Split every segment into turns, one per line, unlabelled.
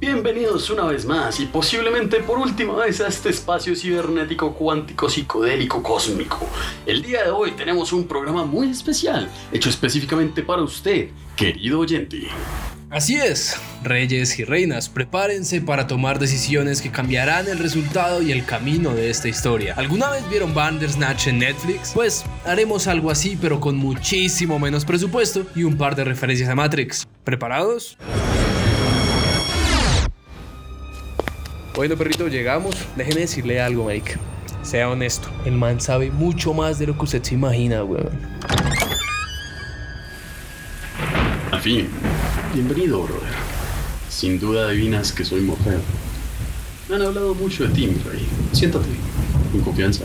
Bienvenidos una vez más y posiblemente por última vez a este espacio cibernético cuántico psicodélico cósmico. El día de hoy tenemos un programa muy especial, hecho específicamente para usted, querido oyente.
Así es, reyes y reinas, prepárense para tomar decisiones que cambiarán el resultado y el camino de esta historia. ¿Alguna vez vieron Bandersnatch en Netflix? Pues haremos algo así, pero con muchísimo menos presupuesto y un par de referencias a Matrix. ¿Preparados? Bueno, perrito, llegamos. Déjeme decirle algo, Mike. Sea honesto, el man sabe mucho más de lo que usted se imagina, weón.
Fin, bienvenido, brother. Sin duda adivinas que soy mujer. Me han hablado mucho de ti, mi rey. Siéntate, con confianza.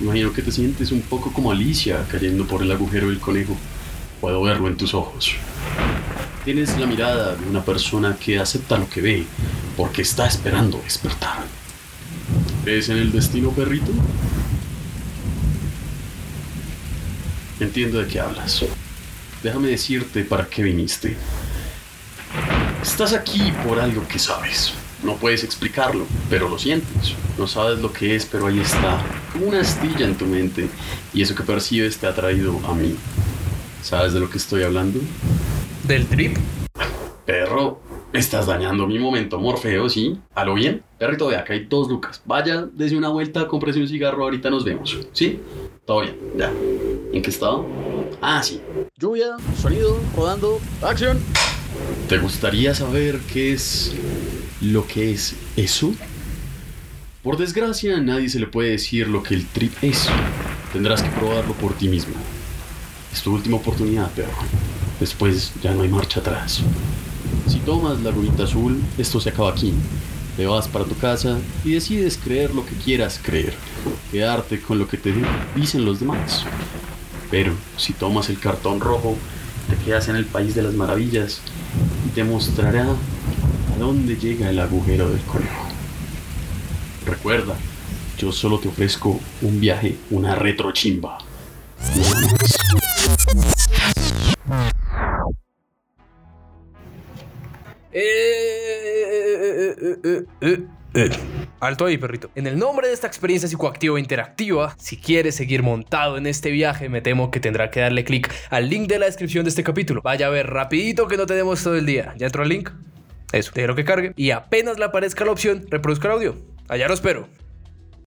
Imagino que te sientes un poco como Alicia cayendo por el agujero del conejo. Puedo verlo en tus ojos. Tienes la mirada de una persona que acepta lo que ve porque está esperando despertar. ¿Crees en el destino, perrito? Entiendo de qué hablas. Déjame decirte para qué viniste. Estás aquí por algo que sabes. No puedes explicarlo, pero lo sientes. No sabes lo que es, pero ahí está, como una astilla en tu mente. Y eso que percibes te ha traído a mí. ¿Sabes de lo que estoy hablando?
¿Del trip?
Perro, estás dañando mi momento, Morfeo, ¿sí? ¿A lo bien? Perrito, vea, acá hay dos lucas. Vaya, desde una vuelta, cómprese un cigarro, ahorita nos vemos. ¿Sí? Todo bien, ya. ¿En qué estado? Ah, sí. Lluvia, sonido, rodando, acción. ¿Te gustaría saber qué es lo que es eso? Por desgracia, a nadie se le puede decir lo que el trip es. Tendrás que probarlo por ti mismo. Es tu última oportunidad, perro. Después ya no hay marcha atrás. Si tomas la rubita azul, esto se acaba aquí. Te vas para tu casa y decides creer lo que quieras creer, quedarte con lo que te dicen los demás. Pero si tomas el cartón rojo, te quedas en el país de las maravillas y te mostrará a dónde llega el agujero del conejo. Recuerda, yo solo te ofrezco un viaje, una retrochimba.
Alto ahí, perrito. En el nombre de esta experiencia psicoactiva interactiva, si quieres seguir montado en este viaje, me temo que tendrá que darle clic al link de la descripción de este capítulo. Vaya a ver rapidito que no tenemos todo el día. ¿Ya entró el link? Eso, déjelo que cargue. Y apenas le aparezca la opción, reproduzca el audio. Allá lo espero.